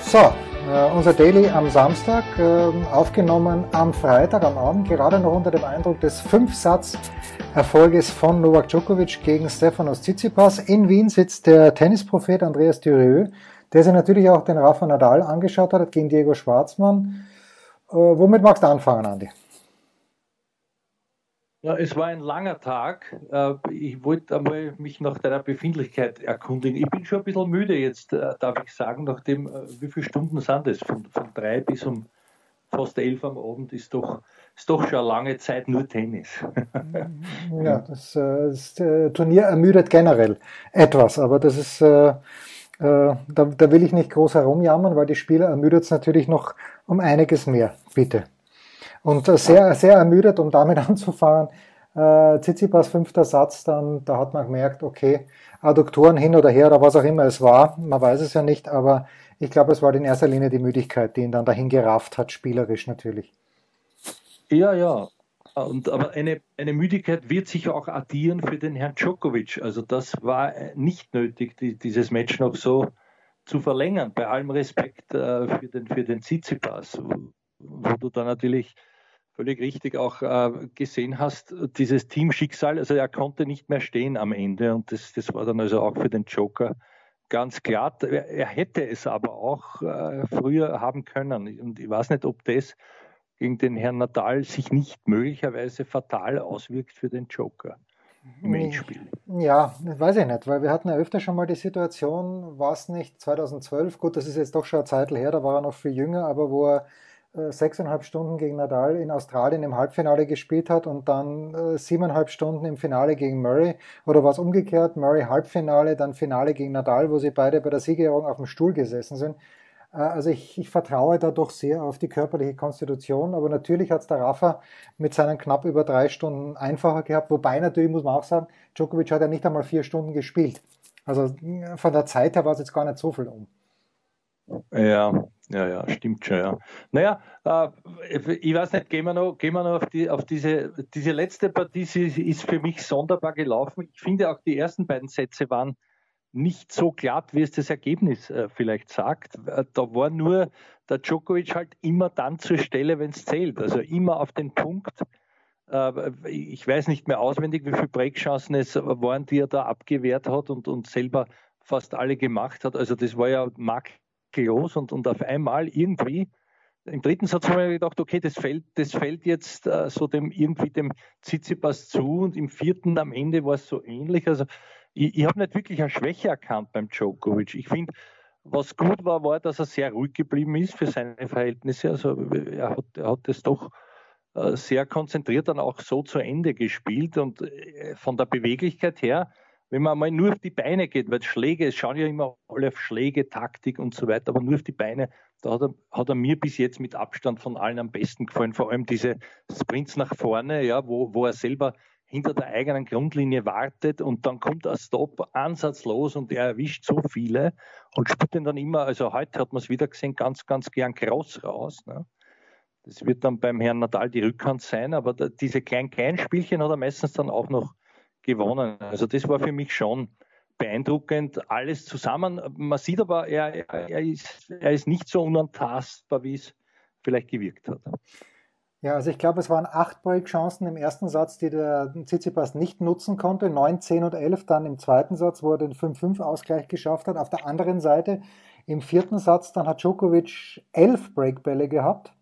So, äh, unser Daily am Samstag, äh, aufgenommen am Freitag am Abend, gerade noch unter dem Eindruck des Fünfsatz-Erfolges von Novak Djokovic gegen Stefanos Tsitsipas. In Wien sitzt der Tennisprophet Andreas Dürieu, der sich natürlich auch den Rafa Nadal angeschaut hat gegen Diego Schwarzmann. Äh, womit magst du anfangen, Andi? Ja, es war ein langer Tag. Äh, ich wollte einmal mich nach deiner Befindlichkeit erkundigen. Ich bin schon ein bisschen müde jetzt, äh, darf ich sagen, nachdem, äh, wie viele Stunden sind es? Von, von drei bis um fast elf am Abend ist doch, ist doch schon eine lange Zeit nur Tennis. ja, das, das Turnier ermüdet generell etwas, aber das ist, da, da will ich nicht groß herumjammern, weil die Spieler ermüdet es natürlich noch um einiges mehr. Bitte. Und sehr, sehr ermüdet, um damit anzufangen. Äh, Tsitsipas fünfter Satz, dann, da hat man gemerkt, okay, Adduktoren hin oder her oder was auch immer es war, man weiß es ja nicht, aber ich glaube, es war in erster Linie die Müdigkeit, die ihn dann dahin gerafft hat, spielerisch natürlich. Ja, ja. Und, aber eine, eine Müdigkeit wird sich auch addieren für den Herrn Djokovic. Also das war nicht nötig, die, dieses Match noch so zu verlängern, bei allem Respekt äh, für den, für den Tsitsipas, wo du da natürlich völlig richtig auch äh, gesehen hast, dieses Teamschicksal, also er konnte nicht mehr stehen am Ende und das, das war dann also auch für den Joker ganz klar. Er, er hätte es aber auch äh, früher haben können und ich weiß nicht, ob das gegen den Herrn Natal sich nicht möglicherweise fatal auswirkt für den Joker im Endspiel. Ja, weiß ich nicht, weil wir hatten ja öfter schon mal die Situation, war es nicht 2012, gut, das ist jetzt doch schon eine Zeit her, da war er noch viel jünger, aber wo er sechseinhalb Stunden gegen Nadal in Australien im Halbfinale gespielt hat und dann äh, siebeneinhalb Stunden im Finale gegen Murray. Oder war es umgekehrt? Murray Halbfinale, dann Finale gegen Nadal, wo sie beide bei der Siegerehrung auf dem Stuhl gesessen sind. Äh, also ich, ich, vertraue da doch sehr auf die körperliche Konstitution, aber natürlich hat es der Rafa mit seinen knapp über drei Stunden einfacher gehabt, wobei natürlich muss man auch sagen, Djokovic hat ja nicht einmal vier Stunden gespielt. Also von der Zeit her war es jetzt gar nicht so viel um. Ja, ja, ja, stimmt schon, ja. Naja, äh, ich weiß nicht, gehen wir noch, gehen wir noch auf, die, auf diese, diese letzte Partie, sie ist für mich sonderbar gelaufen. Ich finde auch die ersten beiden Sätze waren nicht so glatt, wie es das Ergebnis äh, vielleicht sagt. Äh, da war nur der Djokovic halt immer dann zur Stelle, wenn es zählt. Also immer auf den Punkt. Äh, ich weiß nicht mehr auswendig, wie viele Breakchancen es waren, die er da abgewehrt hat und, und selber fast alle gemacht hat. Also das war ja Mark los und, und auf einmal irgendwie im dritten Satz haben wir gedacht, okay, das fällt, das fällt jetzt äh, so dem irgendwie dem Tsitsipas zu und im vierten am Ende war es so ähnlich. Also ich, ich habe nicht wirklich eine Schwäche erkannt beim Djokovic. Ich finde, was gut war, war, dass er sehr ruhig geblieben ist für seine Verhältnisse. Also er hat, er hat das doch äh, sehr konzentriert dann auch so zu Ende gespielt und äh, von der Beweglichkeit her wenn man mal nur auf die Beine geht, weil Schläge, es schauen ja immer alle auf Schläge, Taktik und so weiter, aber nur auf die Beine, da hat er, hat er mir bis jetzt mit Abstand von allen am besten gefallen. Vor allem diese Sprints nach vorne, ja, wo, wo er selber hinter der eigenen Grundlinie wartet und dann kommt ein Stop ansatzlos und er erwischt so viele und spielt den dann immer, also heute hat man es wieder gesehen, ganz, ganz gern kross raus. Ne? Das wird dann beim Herrn Natal die Rückhand sein, aber da, diese kleinen, kleinen Spielchen hat er meistens dann auch noch gewonnen. Also das war für mich schon beeindruckend, alles zusammen. Man sieht aber, er, er, ist, er ist nicht so unantastbar, wie es vielleicht gewirkt hat. Ja, also ich glaube, es waren acht Breakchancen im ersten Satz, die der Tsitsipas nicht nutzen konnte. 9, 10 und 11 dann im zweiten Satz, wo er den 5-5-Ausgleich geschafft hat. Auf der anderen Seite im vierten Satz, dann hat Djokovic elf Breakbälle gehabt.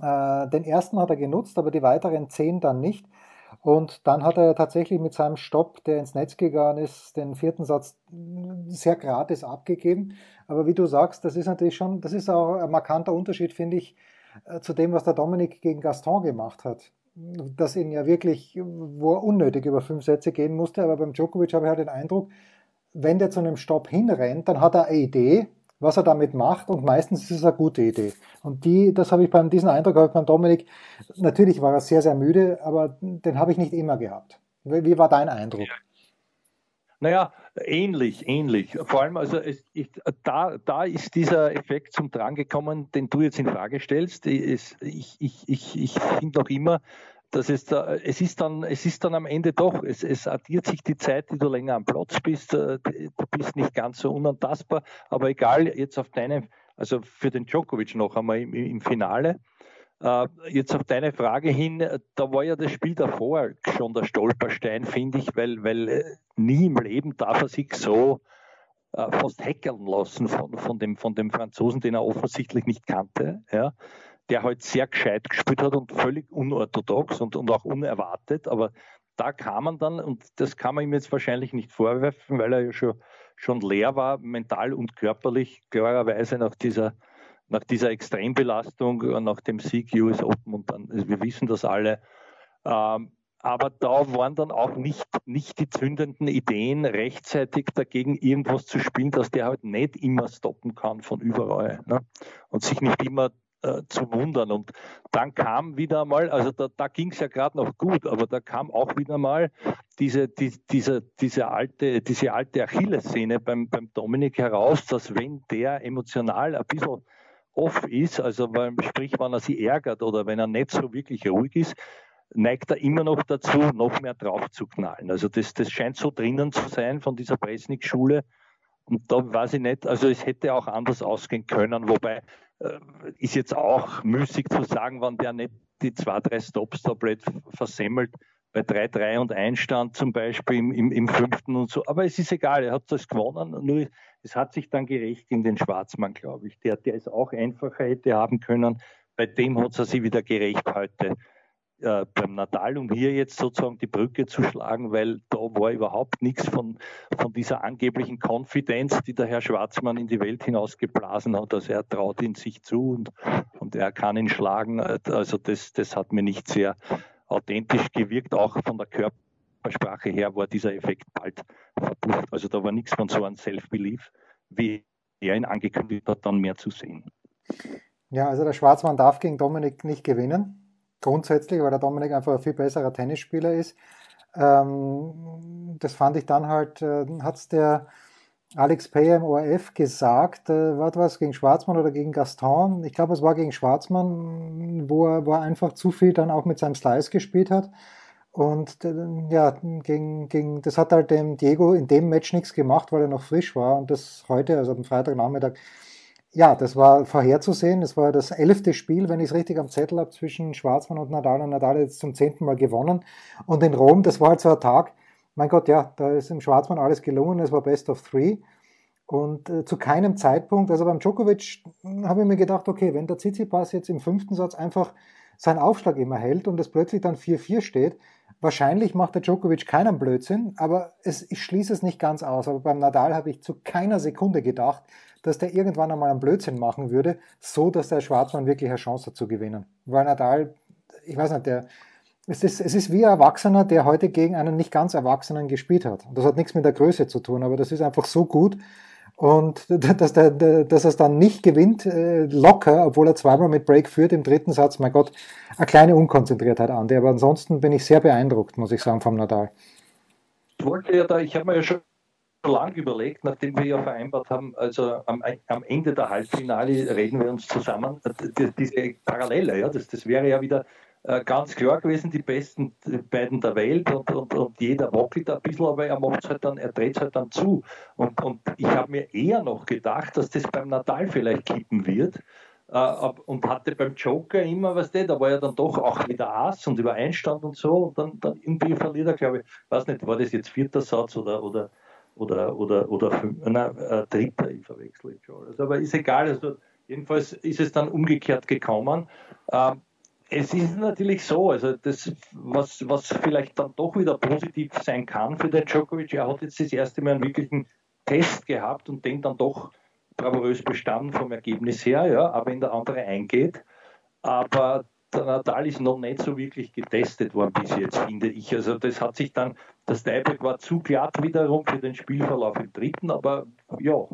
Äh, den ersten hat er genutzt, aber die weiteren zehn dann nicht. Und dann hat er tatsächlich mit seinem Stopp, der ins Netz gegangen ist, den vierten Satz sehr gratis abgegeben. Aber wie du sagst, das ist natürlich schon, das ist auch ein markanter Unterschied, finde ich, äh, zu dem, was der Dominik gegen Gaston gemacht hat. Das ihn ja wirklich, wo er unnötig über fünf Sätze gehen musste. Aber beim Djokovic habe ich halt den Eindruck, wenn der zu einem Stopp hinrennt, dann hat er eine Idee, was er damit macht und meistens ist es eine gute Idee. Und die, das habe ich beim, diesen Eindruck habe ich beim Dominik, natürlich war er sehr, sehr müde, aber den habe ich nicht immer gehabt. Wie, war dein Eindruck? Naja, ähnlich, ähnlich. Vor allem, also es, ich, da, da ist dieser Effekt zum Drang gekommen, den du jetzt in Frage stellst. Es, ich ich, ich, ich finde noch immer, dass es, da, es, ist dann, es ist dann am Ende doch, es, es addiert sich die Zeit, die du länger am Platz bist, äh, du bist nicht ganz so unantastbar, aber egal, jetzt auf deine, also für den Djokovic noch einmal im, im Finale, Uh, jetzt auf deine Frage hin, da war ja das Spiel davor schon der Stolperstein, finde ich, weil, weil äh, nie im Leben darf er sich so fast hackeln lassen von, von, dem, von dem Franzosen, den er offensichtlich nicht kannte, ja, der halt sehr gescheit gespielt hat und völlig unorthodox und, und auch unerwartet, aber da kam man dann, und das kann man ihm jetzt wahrscheinlich nicht vorwerfen, weil er ja schon, schon leer war, mental und körperlich, klarerweise nach dieser nach dieser Extrembelastung, nach dem Sieg US Open und dann, also wir wissen das alle. Ähm, aber da waren dann auch nicht, nicht die zündenden Ideen, rechtzeitig dagegen irgendwas zu spielen, dass der halt nicht immer stoppen kann von überall ne? und sich nicht immer äh, zu wundern. Und dann kam wieder mal, also da, da ging es ja gerade noch gut, aber da kam auch wieder mal diese, die, diese, diese alte, diese alte Achillessehne beim, beim Dominik heraus, dass wenn der emotional ein bisschen off ist, also weil, sprich, wenn er sich ärgert oder wenn er nicht so wirklich ruhig ist, neigt er immer noch dazu, noch mehr drauf zu knallen. Also das, das scheint so drinnen zu sein von dieser Presnik-Schule. Und da weiß ich nicht, also es hätte auch anders ausgehen können, wobei äh, ist jetzt auch müßig zu sagen, wenn der nicht die zwei, drei Stops da blöd versemmelt, bei 3-3 und Einstand zum Beispiel im, im, im, fünften und so. Aber es ist egal, er hat das gewonnen. Nur es hat sich dann gerecht in den Schwarzmann, glaube ich. Der, der es auch einfacher hätte haben können. Bei dem hat er sich wieder gerecht heute äh, beim Natal, um hier jetzt sozusagen die Brücke zu schlagen, weil da war überhaupt nichts von, von dieser angeblichen Konfidenz, die der Herr Schwarzmann in die Welt hinausgeblasen hat. Also er traut ihn sich zu und, und er kann ihn schlagen. Also das, das hat mir nicht sehr authentisch gewirkt, auch von der Körpersprache her war dieser Effekt bald verpufft. Also da war nichts von so einem Self-Belief, wie er ihn angekündigt hat, dann mehr zu sehen. Ja, also der Schwarzmann darf gegen Dominik nicht gewinnen. Grundsätzlich, weil der Dominik einfach ein viel besserer Tennisspieler ist. Ähm, das fand ich dann halt, äh, hat es der Alex Payer im ORF gesagt, äh, war das gegen Schwarzmann oder gegen Gaston? Ich glaube, es war gegen Schwarzmann, wo er, wo er einfach zu viel dann auch mit seinem Slice gespielt hat. Und äh, ja, gegen, gegen, das hat halt dem Diego in dem Match nichts gemacht, weil er noch frisch war. Und das heute, also am Freitagnachmittag, ja, das war vorherzusehen. Das war das elfte Spiel, wenn ich es richtig am Zettel habe, zwischen Schwarzmann und Nadal. Und Nadal hat jetzt zum zehnten Mal gewonnen. Und in Rom, das war halt so ein Tag, mein Gott, ja, da ist im Schwarzmann alles gelungen, es war Best of Three. Und äh, zu keinem Zeitpunkt, also beim Djokovic habe ich mir gedacht, okay, wenn der Tsitsipas jetzt im fünften Satz einfach seinen Aufschlag immer hält und es plötzlich dann 4-4 steht, wahrscheinlich macht der Djokovic keinen Blödsinn, aber es, ich schließe es nicht ganz aus. Aber beim Nadal habe ich zu keiner Sekunde gedacht, dass der irgendwann einmal einen Blödsinn machen würde, so dass der Schwarzmann wirklich eine Chance hat zu gewinnen. Weil Nadal, ich weiß nicht, der, es ist, es ist wie ein Erwachsener, der heute gegen einen nicht ganz Erwachsenen gespielt hat. Das hat nichts mit der Größe zu tun, aber das ist einfach so gut. Und dass, der, dass er es dann nicht gewinnt, äh, locker, obwohl er zweimal mit Break führt im dritten Satz, mein Gott, eine kleine Unkonzentriertheit an. Aber ansonsten bin ich sehr beeindruckt, muss ich sagen, vom Nadal. Ich wollte ja da, ich habe mir ja schon lange überlegt, nachdem wir ja vereinbart haben, also am, am Ende der Halbfinale reden wir uns zusammen, diese Parallele, ja, das, das wäre ja wieder ganz klar gewesen, die besten beiden der Welt und, und, und jeder wackelt ein bisschen, aber er macht halt dann, er dreht es halt dann zu. Und, und ich habe mir eher noch gedacht, dass das beim Natal vielleicht kippen wird. Uh, und hatte beim Joker immer, was der, da war ja dann doch auch wieder Ass und über Einstand und so und dann, dann irgendwie verliert er, glaube ich, weiß nicht, war das jetzt vierter Satz oder, oder, oder, oder, oder fünf, nein, äh, dritter, ich verwechsel schon. Also, aber ist egal, also jedenfalls ist es dann umgekehrt gekommen. Uh, es ist natürlich so, also das, was, was vielleicht dann doch wieder positiv sein kann für den Djokovic, er hat jetzt das erste Mal einen wirklichen Test gehabt und den dann doch bravourös bestanden vom Ergebnis her, ja, aber in der andere eingeht. Aber der Nadal ist noch nicht so wirklich getestet worden bis jetzt, finde ich. Also das hat sich dann, das Tiebreak war zu glatt wiederum für den Spielverlauf im dritten, aber ja,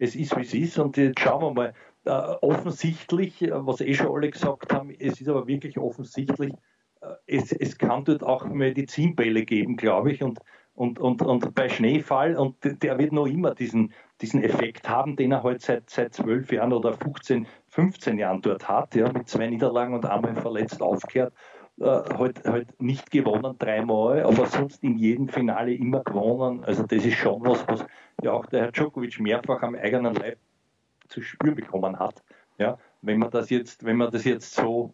es ist wie es ist. Und jetzt schauen wir mal. Äh, offensichtlich, äh, was eh schon alle gesagt haben, es ist aber wirklich offensichtlich, äh, es, es kann dort auch Medizinbälle geben, glaube ich, und, und, und, und bei Schneefall und der wird noch immer diesen, diesen Effekt haben, den er halt seit, seit 12 Jahren oder 15, 15 Jahren dort hat, ja, mit zwei Niederlagen und einmal verletzt aufgehört. Äh, halt, halt nicht gewonnen dreimal, aber sonst in jedem Finale immer gewonnen. Also das ist schon was, was ja auch der Herr Djokovic mehrfach am eigenen Leib zu spüren bekommen hat. Ja, wenn man das jetzt, wenn man das jetzt so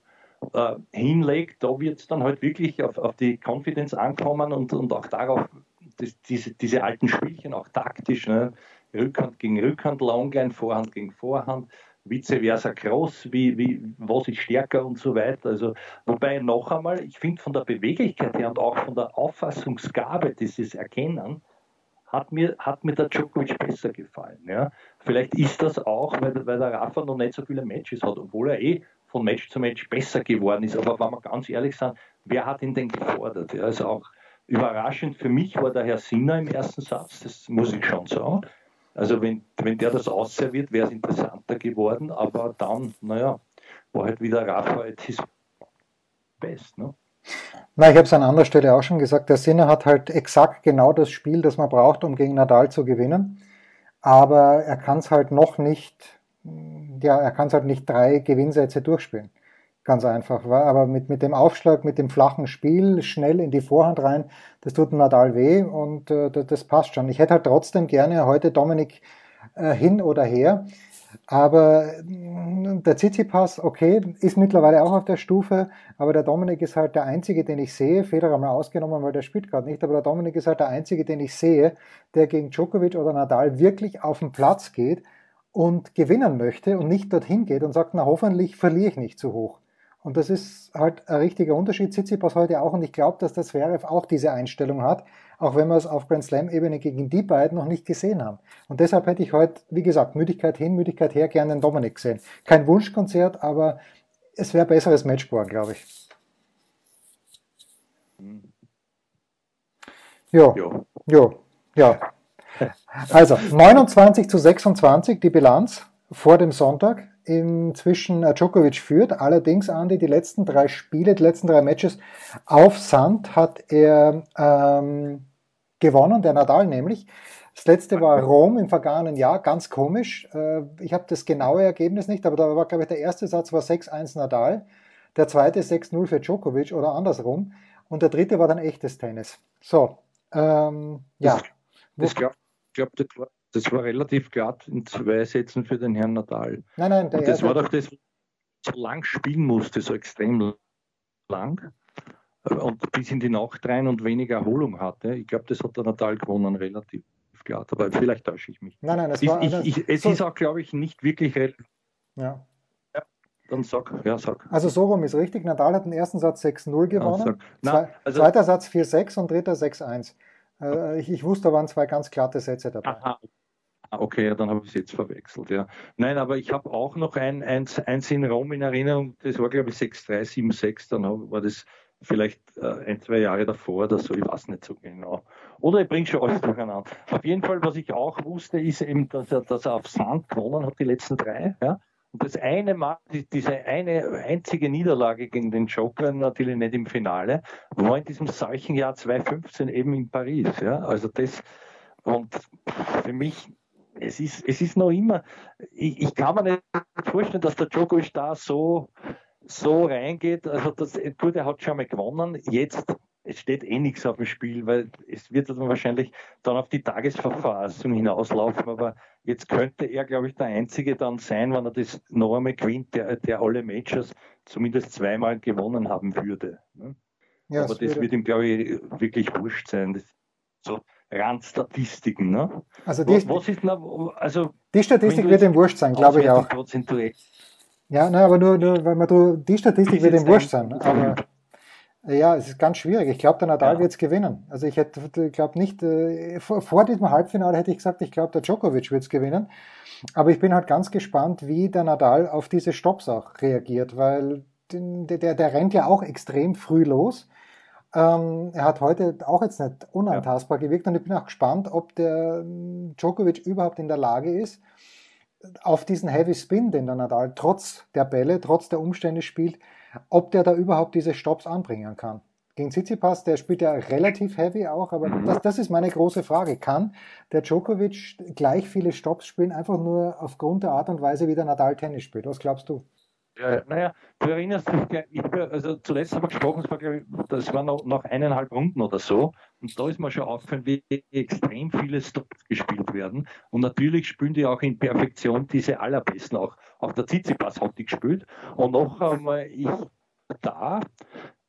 äh, hinlegt, da wird es dann halt wirklich auf, auf die Confidence ankommen und, und auch darauf, das, diese, diese alten Spielchen, auch taktisch, ne? Rückhand gegen Rückhand, Longline, Vorhand gegen Vorhand, vice versa Cross, wie, wie, was ist stärker und so weiter. Also, wobei noch einmal, ich finde von der Beweglichkeit her und auch von der Auffassungsgabe dieses Erkennen, hat mir, hat mir der Djokovic besser gefallen. Ja. Vielleicht ist das auch, weil, weil der Rafa noch nicht so viele Matches hat, obwohl er eh von Match zu Match besser geworden ist. Aber wenn wir ganz ehrlich sind, wer hat ihn denn gefordert? Ja, also auch überraschend für mich war der Herr Sinner im ersten Satz, das muss ich schon sagen. Also wenn, wenn der das ausserviert, wäre es interessanter geworden, aber dann, naja, war halt wieder Rafa at his best. Ne? Na, ich habe es an anderer Stelle auch schon gesagt, der Sinner hat halt exakt genau das Spiel, das man braucht, um gegen Nadal zu gewinnen. Aber er kann es halt noch nicht, ja, er kann es halt nicht drei Gewinnsätze durchspielen. Ganz einfach. Aber mit, mit dem Aufschlag, mit dem flachen Spiel, schnell in die Vorhand rein, das tut Nadal weh und äh, das, das, passt schon. Ich hätte halt trotzdem gerne heute Dominik äh, hin oder her. Aber mm, der Tsitsipas, okay, ist mittlerweile auch auf der Stufe, aber der Dominik ist halt der Einzige, den ich sehe, Federer mal ausgenommen, weil der spielt gerade nicht, aber der Dominik ist halt der Einzige, den ich sehe, der gegen Djokovic oder Nadal wirklich auf den Platz geht und gewinnen möchte und nicht dorthin geht und sagt, na hoffentlich verliere ich nicht zu hoch. Und das ist halt ein richtiger Unterschied. Tsitsipas heute auch und ich glaube, dass das Zverev auch diese Einstellung hat auch wenn wir es auf Grand Slam-Ebene gegen die beiden noch nicht gesehen haben. Und deshalb hätte ich heute, wie gesagt, Müdigkeit hin, Müdigkeit her, gerne den Dominik gesehen. Kein Wunschkonzert, aber es wäre besseres Matchball, glaube ich. Jo, jo, ja. Also 29 zu 26 die Bilanz vor dem Sonntag. Inzwischen äh, Djokovic führt, allerdings Andi, die letzten drei Spiele, die letzten drei Matches auf Sand hat er ähm, gewonnen, der Nadal nämlich. Das letzte war Rom im vergangenen Jahr, ganz komisch. Äh, ich habe das genaue Ergebnis nicht, aber da war, glaube ich, der erste Satz war 6-1 Nadal, der zweite 6-0 für Djokovic oder andersrum und der dritte war dann echtes Tennis. So, ähm, ja. Das glaube glaub, das, war, das war relativ glatt in zwei Sätzen für den Herrn Nadal. Nein, nein, der und das war doch das, so lang spielen musste, so extrem lang und bis in die Nacht rein und wenig Erholung hatte. Ich glaube, das hat der Natal gewonnen, relativ glatt, aber vielleicht täusche ich mich. Nein, nein, das war, ich, ich, es so ist auch, glaube ich, nicht wirklich ja. ja. Dann sag, ja, sag. Also so rum ist richtig. Nadal hat den ersten Satz 6-0 gewonnen, ja, Na, also, zweiter Satz 4-6 und dritter 6-1. Äh, ich, ich, wusste, da waren zwei ganz glatte Sätze dabei. Aha. Ah, okay, dann habe ich es jetzt verwechselt, ja. Nein, aber ich habe auch noch ein, eins, eins in Rom in Erinnerung, das war glaube ich 6-3, 7-6, dann war das vielleicht äh, ein, zwei Jahre davor oder so, ich weiß nicht so genau. Oder ich bringe schon alles durcheinander. Auf jeden Fall, was ich auch wusste, ist eben, dass er, dass er auf Sand gewonnen hat, die letzten drei. Ja? Und das eine Mal, diese eine einzige Niederlage gegen den Joker, natürlich nicht im Finale, war in diesem solchen Jahr 2015 eben in Paris. Ja? Also das, und für mich, es ist, es ist noch immer, ich, ich kann mir nicht vorstellen, dass der Djokovic da so so reingeht, also das, gut, er hat schon mal gewonnen, jetzt es steht eh nichts auf dem Spiel, weil es wird dann wahrscheinlich dann auf die Tagesverfassung hinauslaufen, aber jetzt könnte er, glaube ich, der Einzige dann sein, wenn er das noch einmal gewinnt, der, der alle Majors zumindest zweimal gewonnen haben würde. Ne? Ja, aber das, das wird ihm, glaube ich, wirklich wurscht sein. Das, so Randstatistiken. Ne? Also die, was, ist also, die Statistik wird ihm wurscht sein, glaube ich auch. Ja, nein, aber nur, nur weil man du, die Statistik wird ihm wurscht sein. Aber ja, es ist ganz schwierig. Ich glaube, der Nadal ja. wird es gewinnen. Also ich hätte, glaube nicht, äh, vor, vor, diesem Halbfinale hätte ich gesagt, ich glaube, der Djokovic wird es gewinnen. Aber ich bin halt ganz gespannt, wie der Nadal auf diese Stops auch reagiert, weil der, der, der rennt ja auch extrem früh los. Ähm, er hat heute auch jetzt nicht unantastbar ja. gewirkt und ich bin auch gespannt, ob der Djokovic überhaupt in der Lage ist, auf diesen Heavy Spin, den der Nadal trotz der Bälle, trotz der Umstände spielt, ob der da überhaupt diese Stops anbringen kann. gegen Tsitsipas, der spielt ja relativ heavy auch, aber mhm. das, das ist meine große Frage. Kann der Djokovic gleich viele Stops spielen, einfach nur aufgrund der Art und Weise, wie der Nadal Tennis spielt? Was glaubst du? Ja, naja, du erinnerst dich, also zuletzt haben wir gesprochen, das war, noch, noch eineinhalb Runden oder so. Und da ist mir schon aufgefallen, wie extrem viele Stops gespielt werden. Und natürlich spielen die auch in Perfektion diese allerbesten. Auch, auch der Tsitsipas hat die gespielt. Und noch einmal, ich da,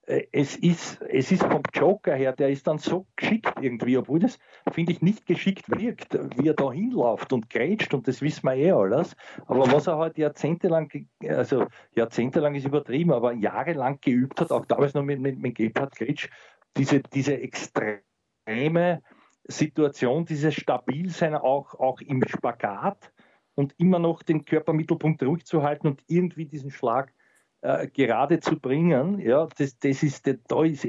es ist, es ist vom Joker her, der ist dann so geschickt irgendwie, obwohl das, finde ich, nicht geschickt wirkt, wie er da hinläuft und grätscht und das wissen wir eh alles. Aber was er halt jahrzehntelang, also jahrzehntelang ist übertrieben, aber jahrelang geübt hat, auch damals noch mit, mit, mit Gebhard Gretsch, diese, diese extreme Situation, dieses Stabilsein auch, auch im Spagat und immer noch den Körpermittelpunkt ruhig zu halten und irgendwie diesen Schlag äh, gerade zu bringen, ja, das, das ist, da ist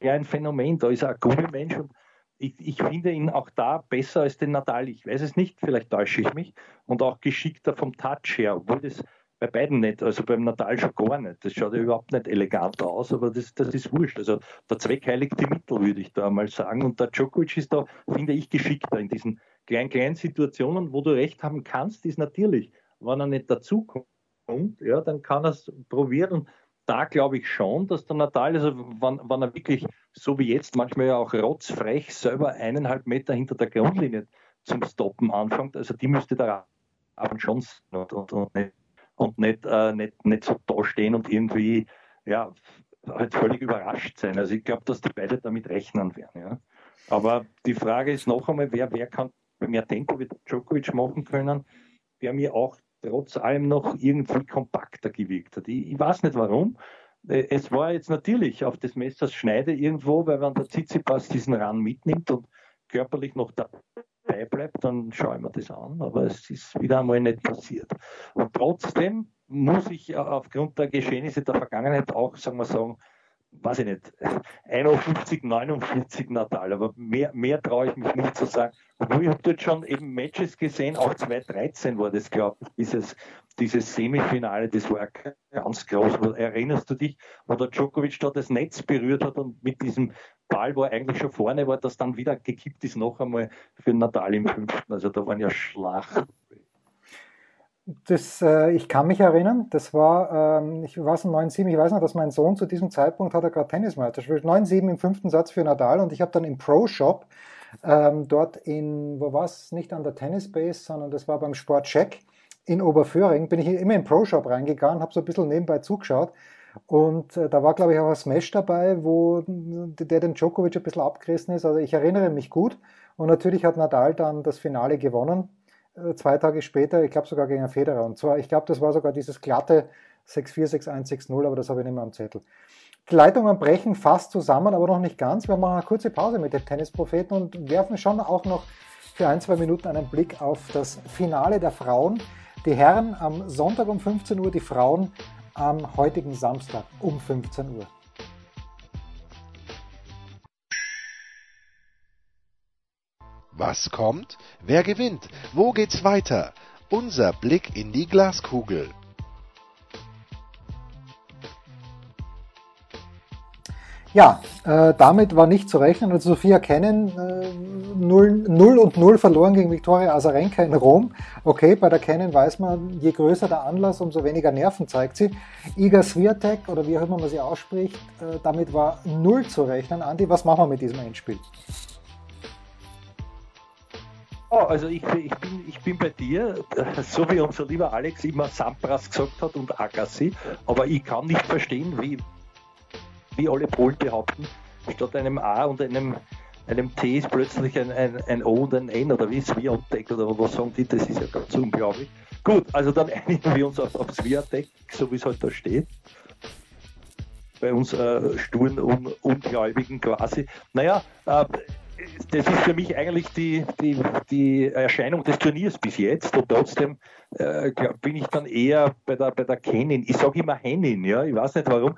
er ein Phänomen, da ist er ein Gummimensch und ich, ich, finde ihn auch da besser als den Nadal. Ich weiß es nicht, vielleicht täusche ich mich. Und auch geschickter vom Touch her, obwohl das bei beiden nicht, also beim Nadal schon gar nicht. Das schaut ja überhaupt nicht elegant aus, aber das, das ist wurscht. Also der Zweck heiligt die Mittel, würde ich da mal sagen. Und der Djokovic ist da, finde ich, geschickter in diesen kleinen, kleinen Situationen, wo du recht haben kannst, ist natürlich, wenn er nicht dazukommt, kommt, ja, dann kann er es probieren. Und da glaube ich schon, dass der Natal, also wenn, wenn er wirklich, so wie jetzt, manchmal ja auch rotzfrech selber eineinhalb Meter hinter der Grundlinie zum Stoppen anfängt, also die müsste da aber schon und, und, und nicht, und nicht, äh, nicht, nicht so da stehen und irgendwie ja, halt völlig überrascht sein. Also ich glaube, dass die beide damit rechnen werden. Ja. Aber die Frage ist noch einmal, wer, wer kann mehr Tempo wie Djokovic machen können, wer mir auch trotz allem noch irgendwie kompakter gewirkt hat. Ich, ich weiß nicht warum. Äh, es war jetzt natürlich auf des Messers Schneide irgendwo, weil wenn der Tsitsipas diesen Ran mitnimmt und körperlich noch dabei bleibt, dann schaue ich mir das an. Aber es ist wieder einmal nicht passiert. Und trotzdem muss ich aufgrund der Geschehnisse der Vergangenheit auch, sagen wir sagen, weiß ich nicht, 51, 49 Natal, aber mehr, mehr traue ich mich nicht zu sagen. Obwohl ich habe dort schon eben Matches gesehen, auch 2013 war das, glaube ich, dieses, dieses Semifinale, das war ganz groß. Erinnerst du dich, wo der Djokovic da das Netz berührt hat und mit diesem Ball, wo er eigentlich schon vorne war, das dann wieder gekippt ist, noch einmal für Natal im fünften. Also da waren ja Schlachten. Das, äh, ich kann mich erinnern, das war, ähm, ich weiß 9-7, ich weiß noch, dass mein Sohn zu diesem Zeitpunkt hat er gerade Tennismeister gespielt, 9-7 im fünften Satz für Nadal und ich habe dann im Pro-Shop ähm, dort in, wo war es, nicht an der Tennisbase, sondern das war beim Sportcheck in Oberföhring, bin ich immer im Pro-Shop reingegangen, habe so ein bisschen nebenbei zugeschaut und äh, da war, glaube ich, auch ein Smash dabei, wo der den Djokovic ein bisschen abgerissen ist, also ich erinnere mich gut und natürlich hat Nadal dann das Finale gewonnen zwei Tage später, ich glaube sogar gegen Federer. Und zwar, ich glaube, das war sogar dieses glatte 6-4-6-1-6-0, aber das habe ich nicht mehr am Zettel. Die Leitungen brechen fast zusammen, aber noch nicht ganz. Wir machen eine kurze Pause mit den Tennispropheten und werfen schon auch noch für ein, zwei Minuten einen Blick auf das Finale der Frauen. Die Herren am Sonntag um 15 Uhr, die Frauen am heutigen Samstag um 15 Uhr. Was kommt? Wer gewinnt? Wo geht's weiter? Unser Blick in die Glaskugel. Ja, äh, damit war nicht zu rechnen. Also Sophia Kennen äh, 0, 0 und 0 verloren gegen Viktoria Azarenka in Rom. Okay, bei der Kennen weiß man, je größer der Anlass, umso weniger Nerven zeigt sie. Iga Swiatek, oder wie auch immer man sie ausspricht, äh, damit war 0 zu rechnen. Andi, was machen wir mit diesem Endspiel? Also ich, ich, bin, ich bin bei dir, so wie unser lieber Alex immer Sampras gesagt hat und Agassi, aber ich kann nicht verstehen, wie, wie alle Polen behaupten, statt einem A und einem, einem T ist plötzlich ein, ein, ein O und ein N oder wie Sviatek oder was sagen die, das ist ja ganz unglaublich. Gut, also dann einigen wir uns auf, auf Sviatek, so wie es halt da steht. Bei uns äh, sturen Un Ungläubigen quasi. Naja, äh, das ist für mich eigentlich die, die, die Erscheinung des Turniers bis jetzt und trotzdem äh, bin ich dann eher bei der, bei der Kenin. Ich sage immer Henin, ja, ich weiß nicht warum.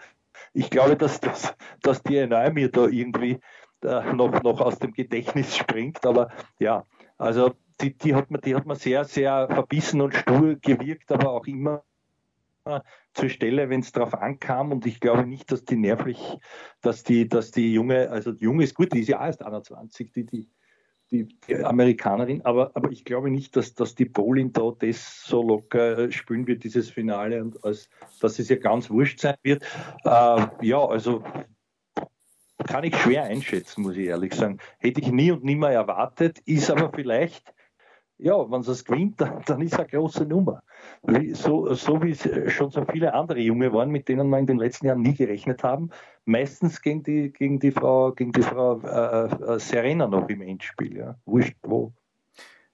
Ich glaube, dass, dass, dass die NA mir da irgendwie äh, noch, noch aus dem Gedächtnis springt, aber ja, also die, die, hat man, die hat man sehr, sehr verbissen und stur gewirkt, aber auch immer zur Stelle, wenn es darauf ankam. Und ich glaube nicht, dass die nervlich, dass die, dass die junge, also die junge ist gut, die ist ja erst 21, die, die, die, die Amerikanerin, aber, aber ich glaube nicht, dass, dass die Bowling da das so locker spielen wird, dieses Finale, und als, dass es ja ganz wurscht sein wird. Äh, ja, also kann ich schwer einschätzen, muss ich ehrlich sagen. Hätte ich nie und nimmer erwartet, ist aber vielleicht ja, wenn sie es gewinnt, dann, dann ist es eine große Nummer. Wie, so, so wie es schon so viele andere Junge waren, mit denen wir in den letzten Jahren nie gerechnet haben. Meistens gegen die, gegen die Frau, gegen die Frau äh, äh, Serena noch im Endspiel. Ja. Wurscht wo.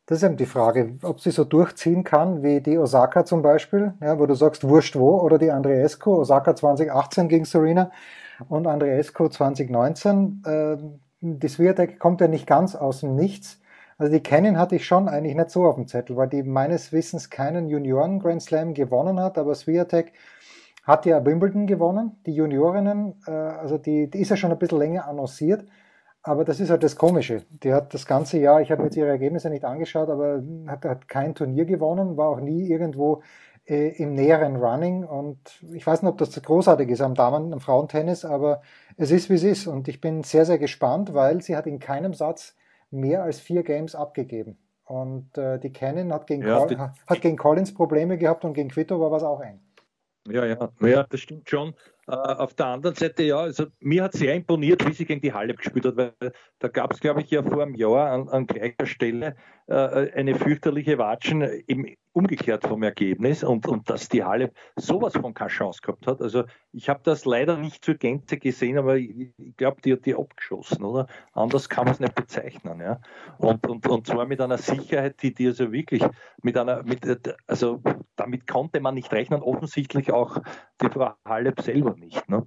Das ist eben die Frage, ob sie so durchziehen kann wie die Osaka zum Beispiel, ja, wo du sagst, wurscht wo, oder die Andreescu, Osaka 2018 gegen Serena und Andreescu 2019. Äh, die Swiatek kommt ja nicht ganz aus dem Nichts also die Canyon hatte ich schon eigentlich nicht so auf dem Zettel, weil die meines Wissens keinen Junioren Grand Slam gewonnen hat, aber Swiatek hat ja Wimbledon gewonnen, die Juniorinnen, äh, also die, die ist ja schon ein bisschen länger annonciert, aber das ist halt das Komische. Die hat das ganze Jahr, ich habe jetzt ihre Ergebnisse nicht angeschaut, aber hat, hat kein Turnier gewonnen, war auch nie irgendwo äh, im näheren Running und ich weiß nicht, ob das großartig ist am Damen- und Frauentennis, aber es ist, wie es ist und ich bin sehr, sehr gespannt, weil sie hat in keinem Satz mehr als vier Games abgegeben. Und äh, die Canon hat gegen, ja, Col hat gegen Collins Probleme gehabt und gegen Quito war was auch eng. Ja, ja, ja, das stimmt schon. Äh, auf der anderen Seite, ja, also mir hat sehr imponiert, wie sie gegen die Halle gespielt hat, weil da gab es, glaube ich, ja vor einem Jahr an, an gleicher Stelle äh, eine fürchterliche Watschen im umgekehrt vom Ergebnis und, und dass die Halle sowas von keine Chance gehabt hat. Also ich habe das leider nicht zur Gänze gesehen, aber ich, ich glaube, die hat die abgeschossen, oder? Anders kann man es nicht bezeichnen, ja. Und, und, und zwar mit einer Sicherheit, die, die also wirklich mit einer, mit, also damit konnte man nicht rechnen, offensichtlich auch die Frau Halep selber nicht, ne?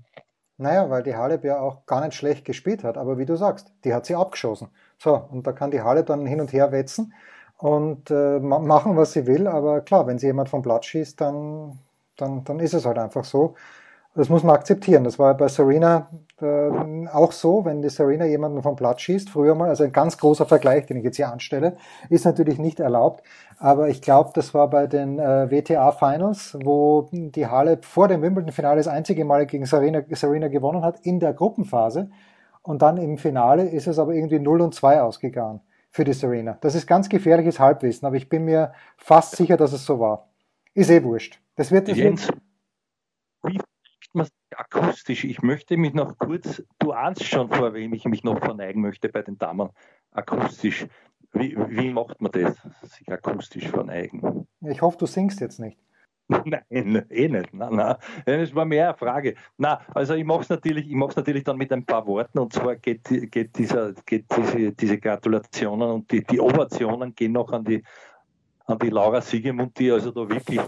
Naja, weil die Halep ja auch gar nicht schlecht gespielt hat, aber wie du sagst, die hat sie abgeschossen. So, und da kann die Halep dann hin und her wetzen und äh, machen, was sie will. Aber klar, wenn sie jemand vom Platz schießt, dann, dann, dann ist es halt einfach so. Das muss man akzeptieren. Das war bei Serena äh, auch so, wenn die Serena jemanden vom Platz schießt, früher mal, also ein ganz großer Vergleich, den ich jetzt hier anstelle, ist natürlich nicht erlaubt. Aber ich glaube, das war bei den äh, WTA Finals, wo die Halle vor dem Wimbledon-Finale das einzige Mal gegen Serena, Serena gewonnen hat in der Gruppenphase. Und dann im Finale ist es aber irgendwie 0 und 2 ausgegangen für die Serena. Das ist ganz gefährliches Halbwissen, aber ich bin mir fast sicher, dass es so war. Ist eh wurscht. Das wird, das Jens, akustisch? Ich möchte mich noch kurz, du ahnst schon, vor wem ich mich noch verneigen möchte bei den Damen akustisch. Wie, wie macht man das, sich akustisch verneigen? Ich hoffe, du singst jetzt nicht. Nein, eh nicht. Nein, nein. Das war mehr eine Frage. Na, also ich mache es natürlich, natürlich dann mit ein paar Worten und zwar geht, geht, dieser, geht diese, diese Gratulationen und die, die Ovationen gehen noch an die, an die Laura Siegemund, die also da wirklich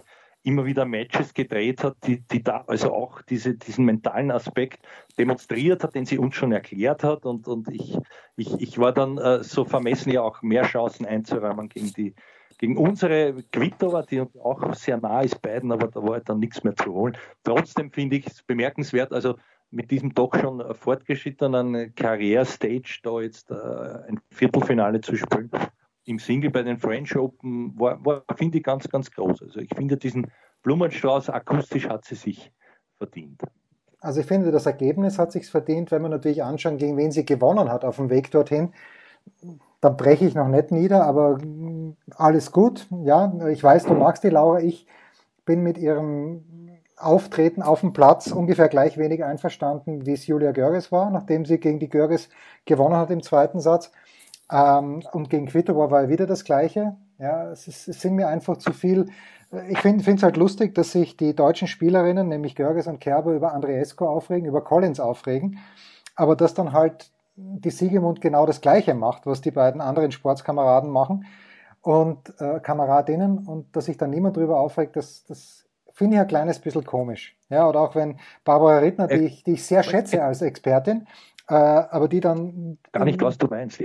immer wieder Matches gedreht hat, die, die da also auch diese, diesen mentalen Aspekt demonstriert hat, den sie uns schon erklärt hat. Und, und ich, ich, ich war dann äh, so vermessen, ja auch mehr Chancen einzuräumen gegen die, gegen unsere Quito die auch sehr nah ist beiden, aber da war halt dann nichts mehr zu holen. Trotzdem finde ich es bemerkenswert, also mit diesem doch schon fortgeschrittenen Karrierestage da jetzt äh, ein Viertelfinale zu spielen im Single bei den French Open war, war finde ich ganz, ganz groß. Also ich finde diesen Blumenstrauß akustisch hat sie sich verdient. Also ich finde, das Ergebnis hat sich verdient, wenn man natürlich anschauen, gegen wen sie gewonnen hat auf dem Weg dorthin da breche ich noch nicht nieder, aber alles gut. Ja, ich weiß, du magst die Laura. Ich bin mit ihrem Auftreten auf dem Platz ungefähr gleich wenig einverstanden, wie es Julia Görges war, nachdem sie gegen die Görges gewonnen hat im zweiten Satz. Ähm, und gegen Kvitova war wieder das Gleiche. Ja, es, ist, es sind mir einfach zu viel. Ich finde es halt lustig, dass sich die deutschen Spielerinnen, nämlich Görges und Kerber, über Andreesco aufregen, über Collins aufregen, aber dass dann halt die Siegemund genau das Gleiche macht, was die beiden anderen Sportskameraden machen und äh, Kameradinnen und dass sich dann niemand darüber aufregt, das, das finde ich ein kleines bisschen komisch. Ja, oder auch wenn Barbara Rittner, die ich, die ich sehr schätze als Expertin, äh, aber die dann. Gar nicht, was du meinst.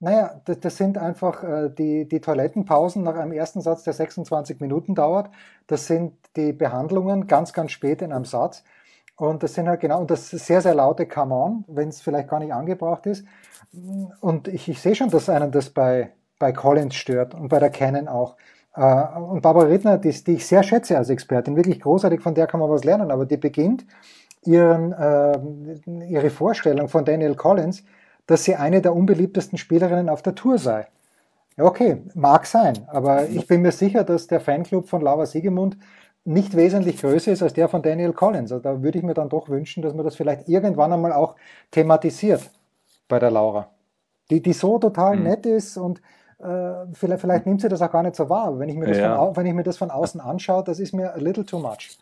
Naja, das, das sind einfach äh, die, die Toilettenpausen nach einem ersten Satz, der 26 Minuten dauert. Das sind die Behandlungen ganz, ganz spät in einem Satz. Und das sind halt genau, und das sehr, sehr laute Come on, wenn es vielleicht gar nicht angebracht ist. Und ich, ich sehe schon, dass einen das bei, bei Collins stört und bei der Canon auch. Äh, und Barbara Rittner, die, die ich sehr schätze als Expertin, wirklich großartig, von der kann man was lernen, aber die beginnt ihren, äh, ihre Vorstellung von Daniel Collins, dass sie eine der unbeliebtesten Spielerinnen auf der Tour sei. Ja, okay, mag sein, aber ich bin mir sicher, dass der Fanclub von Laura Siegemund nicht wesentlich größer ist als der von Daniel Collins. Also da würde ich mir dann doch wünschen, dass man das vielleicht irgendwann einmal auch thematisiert bei der Laura. Die, die so total mhm. nett ist und äh, vielleicht, vielleicht nimmt sie das auch gar nicht so wahr. Wenn ich mir das, ja. von, wenn ich mir das von außen anschaue, das ist mir a little too much.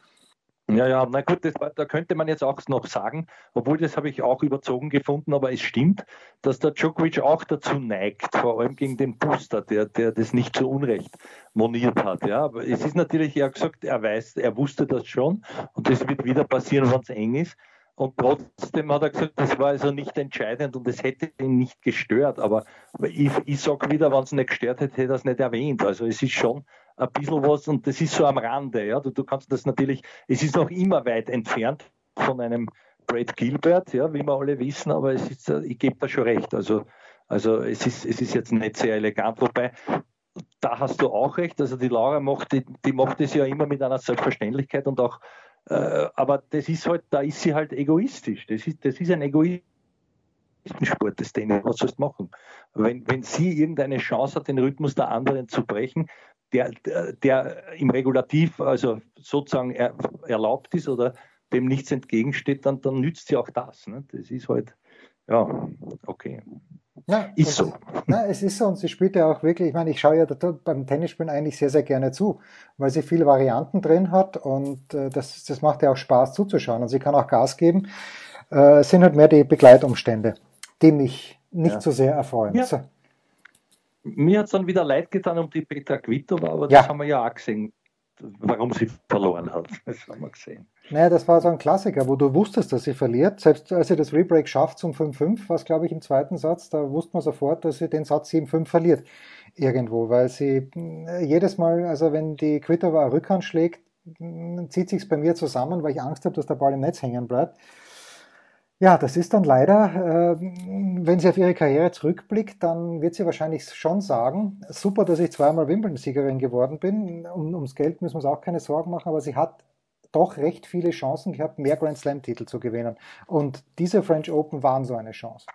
Ja, ja, na gut, das, da könnte man jetzt auch noch sagen, obwohl das habe ich auch überzogen gefunden, aber es stimmt, dass der Djokovic auch dazu neigt, vor allem gegen den Booster, der, der das nicht zu Unrecht moniert hat. Ja, aber es ist natürlich, er hat gesagt, er weiß, er wusste das schon und das wird wieder passieren, wenn es eng ist. Und trotzdem hat er gesagt, das war also nicht entscheidend und es hätte ihn nicht gestört. Aber ich, ich sage wieder, wenn es nicht gestört hätte, hätte er es nicht erwähnt. Also es ist schon ein bisschen was und das ist so am Rande. Ja? Du, du kannst das natürlich, es ist noch immer weit entfernt von einem Brad Gilbert, ja, wie wir alle wissen, aber es ist, ich gebe da schon recht. Also, also es, ist, es ist jetzt nicht sehr elegant, wobei da hast du auch recht. Also die Laura macht, die, die macht es ja immer mit einer Selbstverständlichkeit und auch aber das ist halt, da ist sie halt egoistisch. Das ist, das ist ein Egoistensport, das Tennis. Was sollst du machen? Wenn, wenn sie irgendeine Chance hat, den Rhythmus der anderen zu brechen, der, der, im Regulativ, also sozusagen er, erlaubt ist oder dem nichts entgegensteht, dann, dann nützt sie auch das. Ne? Das ist halt, ja, okay. Ja, ist so. Na, es ist so und sie spielt ja auch wirklich, ich meine, ich schaue ja beim Tennisspielen eigentlich sehr, sehr gerne zu, weil sie viele Varianten drin hat und äh, das, das macht ja auch Spaß zuzuschauen und sie kann auch Gas geben. Äh, es sind halt mehr die Begleitumstände, die mich nicht ja. so sehr erfreuen. Ja. So. Mir hat es dann wieder leid getan um die Petra Kvitova, aber das haben wir ja auch gesehen warum sie verloren hat. Das haben wir gesehen. Naja, das war so ein Klassiker, wo du wusstest, dass sie verliert. Selbst als sie das Rebreak schafft zum 5-5, was glaube ich im zweiten Satz, da wusste man sofort, dass sie den Satz 7-5 verliert. Irgendwo, weil sie äh, jedes Mal, also wenn die Quitova Rückhand schlägt, zieht sich's bei mir zusammen, weil ich Angst habe, dass der Ball im Netz hängen bleibt. Ja, das ist dann leider, äh, wenn sie auf ihre Karriere zurückblickt, dann wird sie wahrscheinlich schon sagen, super, dass ich zweimal Wimbledon-Siegerin geworden bin. Um, ums Geld müssen wir uns auch keine Sorgen machen, aber sie hat doch recht viele Chancen gehabt, mehr Grand Slam-Titel zu gewinnen. Und diese French Open waren so eine Chance.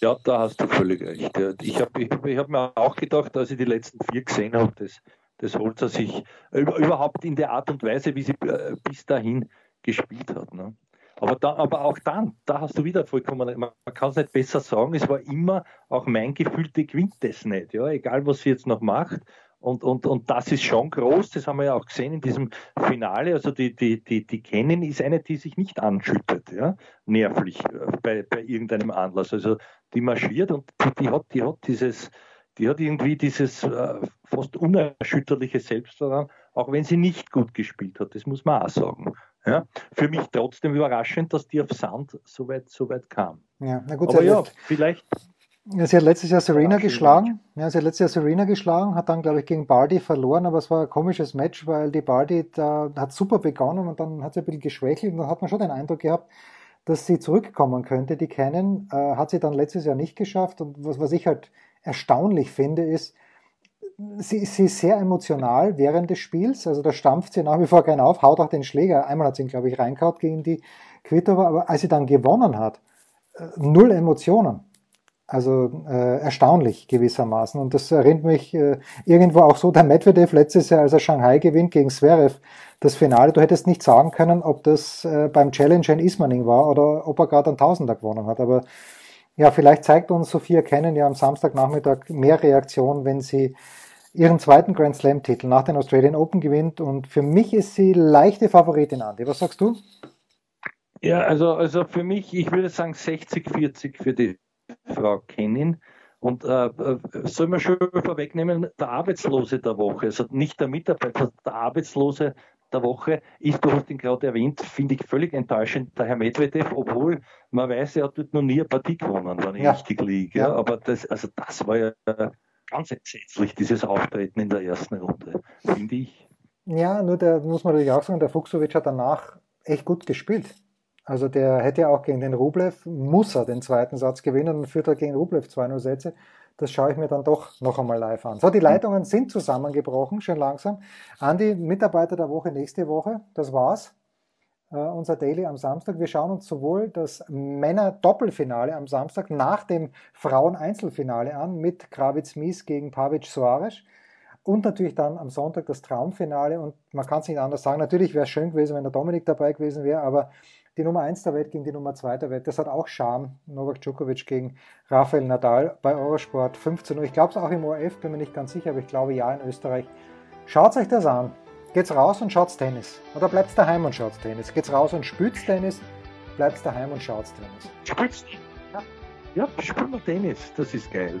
Ja, da hast du völlig recht. Ich habe ich, ich hab mir auch gedacht, als ich die letzten vier gesehen habe, das, das holt er sich überhaupt in der Art und Weise, wie sie äh, bis dahin gespielt hat. Ne? Aber, da, aber auch dann, da hast du wieder vollkommen, man kann es nicht besser sagen, es war immer auch mein Gefühl, die gewinnt das nicht, ja, egal was sie jetzt noch macht. Und, und, und das ist schon groß, das haben wir ja auch gesehen in diesem Finale. Also die, die, die, die Kennen ist eine, die sich nicht anschüttet, ja, nervlich äh, bei, bei irgendeinem Anlass. Also die marschiert und die, die hat, die hat dieses, die hat irgendwie dieses äh, fast unerschütterliche Selbstvertrauen, auch wenn sie nicht gut gespielt hat, das muss man auch sagen. Ja, für mich trotzdem überraschend, dass die auf Sand so weit, so weit kam. Ja, na gut, Aber ja, vielleicht. Ja, sie hat letztes Jahr Serena geschlagen. Ja, sie hat letztes Jahr Serena geschlagen, hat dann, glaube ich, gegen Bardi verloren, aber es war ein komisches Match, weil die Bardi da hat super begonnen und dann hat sie ein bisschen geschwächelt und dann hat man schon den Eindruck gehabt, dass sie zurückkommen könnte. Die kennen, äh, hat sie dann letztes Jahr nicht geschafft und was, was ich halt erstaunlich finde, ist, sie, sie ist sehr emotional während des Spiels. Also da stampft sie nach wie vor keinen auf, haut auch den Schläger. Einmal hat sie ihn, glaube ich, reingehaut gegen die Kvitova, aber als sie dann gewonnen hat, äh, null Emotionen. Also äh, erstaunlich gewissermaßen. Und das erinnert mich äh, irgendwo auch so, der Medvedev letztes Jahr, als er Shanghai gewinnt gegen Zverev, das Finale, du hättest nicht sagen können, ob das äh, beim Challenge in Ismaning war oder ob er gerade einen Tausender gewonnen hat. Aber ja, vielleicht zeigt uns Sophia Kennen ja am Samstagnachmittag mehr Reaktion, wenn sie ihren zweiten Grand Slam-Titel nach den Australian Open gewinnt. Und für mich ist sie leichte Favoritin, Andi. Was sagst du? Ja, also, also für mich, ich würde sagen 60-40 für die Frau Kenin. Und äh, äh, soll man schon vorwegnehmen, der Arbeitslose der Woche, also nicht der Mitarbeiter, der Arbeitslose der Woche ist, du hast ihn gerade erwähnt, finde ich völlig enttäuschend, der Herr Medvedev, obwohl man weiß, er hat dort noch nie eine Partie gewonnen, wenn ich ja. richtig liege. Ja. Aber das, also das war ja ganz entsetzlich, dieses Auftreten in der ersten Runde, finde ich. Ja, nur der muss man natürlich auch sagen, der Fuchsovic hat danach echt gut gespielt. Also der hätte ja auch gegen den Rublev, muss er den zweiten Satz gewinnen und führt er gegen Rublev 2-0 Sätze. Das schaue ich mir dann doch noch einmal live an. So, die Leitungen sind zusammengebrochen, schon langsam. Andi, Mitarbeiter der Woche nächste Woche, das war's. Uh, unser Daily am Samstag. Wir schauen uns sowohl das Männer-Doppelfinale am Samstag nach dem Frauen-Einzelfinale an mit Kravitz Mies gegen Pavic Soares und natürlich dann am Sonntag das Traumfinale und man kann es nicht anders sagen. Natürlich wäre es schön gewesen, wenn der Dominik dabei gewesen wäre, aber die Nummer 1 der Welt gegen die Nummer 2 der Welt. Das hat auch Charme. Novak Djokovic gegen Rafael Nadal bei Eurosport 15 Uhr. Ich glaube es auch im ORF, bin mir nicht ganz sicher, aber ich glaube ja in Österreich. Schaut euch das an. Geht's raus und schaut's Tennis. Oder bleibt's daheim und schaut's Tennis. Geht's raus und spült's Tennis. Bleibt's daheim und schaut's Tennis. Spült's? Ja, ja spielen wir Tennis. Das ist geil.